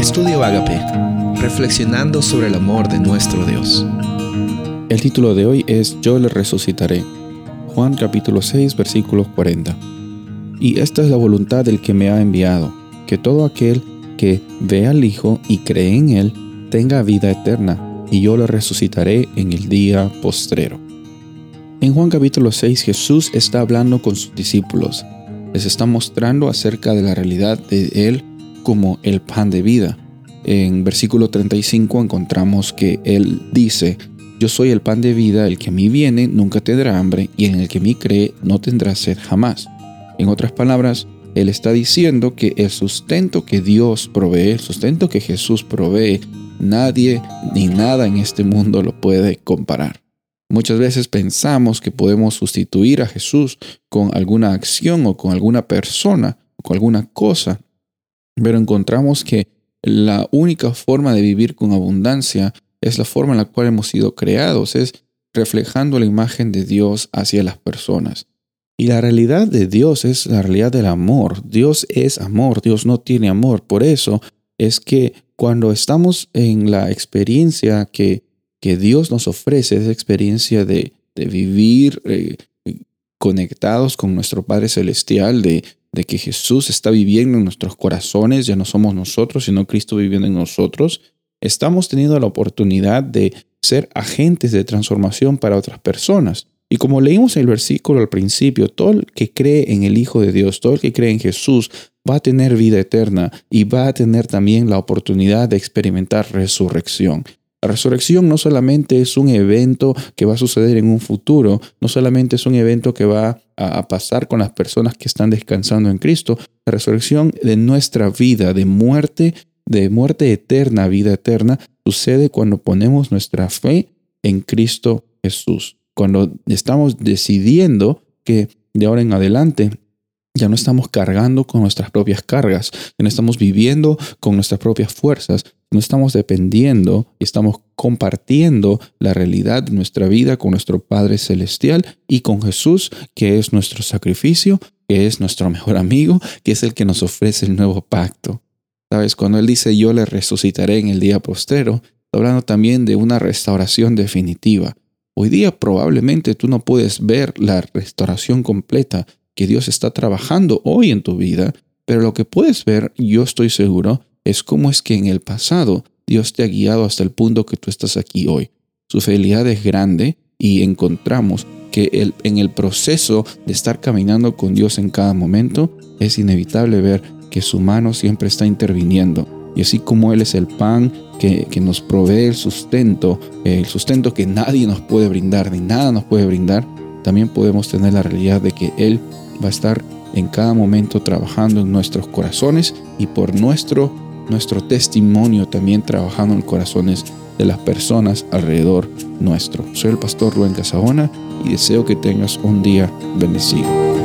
Estudio Agape, reflexionando sobre el amor de nuestro Dios. El título de hoy es Yo le resucitaré. Juan capítulo 6 versículos 40. Y esta es la voluntad del que me ha enviado, que todo aquel que ve al Hijo y cree en Él tenga vida eterna, y yo le resucitaré en el día postrero. En Juan capítulo 6 Jesús está hablando con sus discípulos. Les está mostrando acerca de la realidad de Él como el pan de vida. En versículo 35 encontramos que Él dice, Yo soy el pan de vida, el que a mí viene nunca tendrá hambre, y en el que a mí cree no tendrá sed jamás. En otras palabras, Él está diciendo que el sustento que Dios provee, el sustento que Jesús provee, nadie ni nada en este mundo lo puede comparar. Muchas veces pensamos que podemos sustituir a Jesús con alguna acción o con alguna persona o con alguna cosa, pero encontramos que la única forma de vivir con abundancia es la forma en la cual hemos sido creados, es reflejando la imagen de Dios hacia las personas. Y la realidad de Dios es la realidad del amor. Dios es amor, Dios no tiene amor. Por eso es que cuando estamos en la experiencia que que Dios nos ofrece esa experiencia de, vivir eh, conectados con nuestro Padre Celestial, de, de que Jesús está viviendo en nuestros corazones, ya no somos nosotros, sino Cristo viviendo en nosotros, estamos teniendo la oportunidad de ser agentes de transformación para otras personas. Y como leímos en el versículo al principio, todo el que cree en el Hijo de Dios, todo el que cree en Jesús, va a tener vida eterna y va a tener también la oportunidad de experimentar resurrección. La resurrección no solamente es un evento que va a suceder en un futuro, no solamente es un evento que va a, pasar con las personas que están descansando en Cristo, la resurrección de nuestra vida, de muerte, de muerte eterna, vida eterna, sucede cuando ponemos nuestra fe en Cristo Jesús, cuando estamos decidiendo que de ahora en adelante ya no estamos cargando con nuestras propias cargas, ya no estamos viviendo con nuestras propias fuerzas, no estamos dependiendo estamos compartiendo la realidad de nuestra vida con nuestro Padre Celestial y con Jesús, que es nuestro sacrificio, que es nuestro mejor amigo, que es el que nos ofrece el nuevo pacto. Sabes, cuando Él dice yo le resucitaré en el día postero, está hablando también de una restauración definitiva. Hoy día probablemente tú no puedes ver la restauración completa que Dios está trabajando hoy en tu vida, pero lo que puedes ver, yo estoy seguro, es cómo es que en el pasado Dios te ha guiado hasta el punto que tú estás aquí hoy. Su fidelidad es grande y encontramos que en el proceso de estar caminando con Dios en cada momento es inevitable ver que su mano siempre está interviniendo. Y así como Él es el pan que, que nos provee el sustento, el sustento que nadie nos puede brindar, ni nada nos puede brindar, también podemos tener la realidad de que Él va a estar en cada momento trabajando en nuestros corazones y por nuestro nuestro testimonio también trabajando en corazones de las personas alrededor nuestro. Soy el pastor Rubén Casabona y deseo que tengas un día bendecido.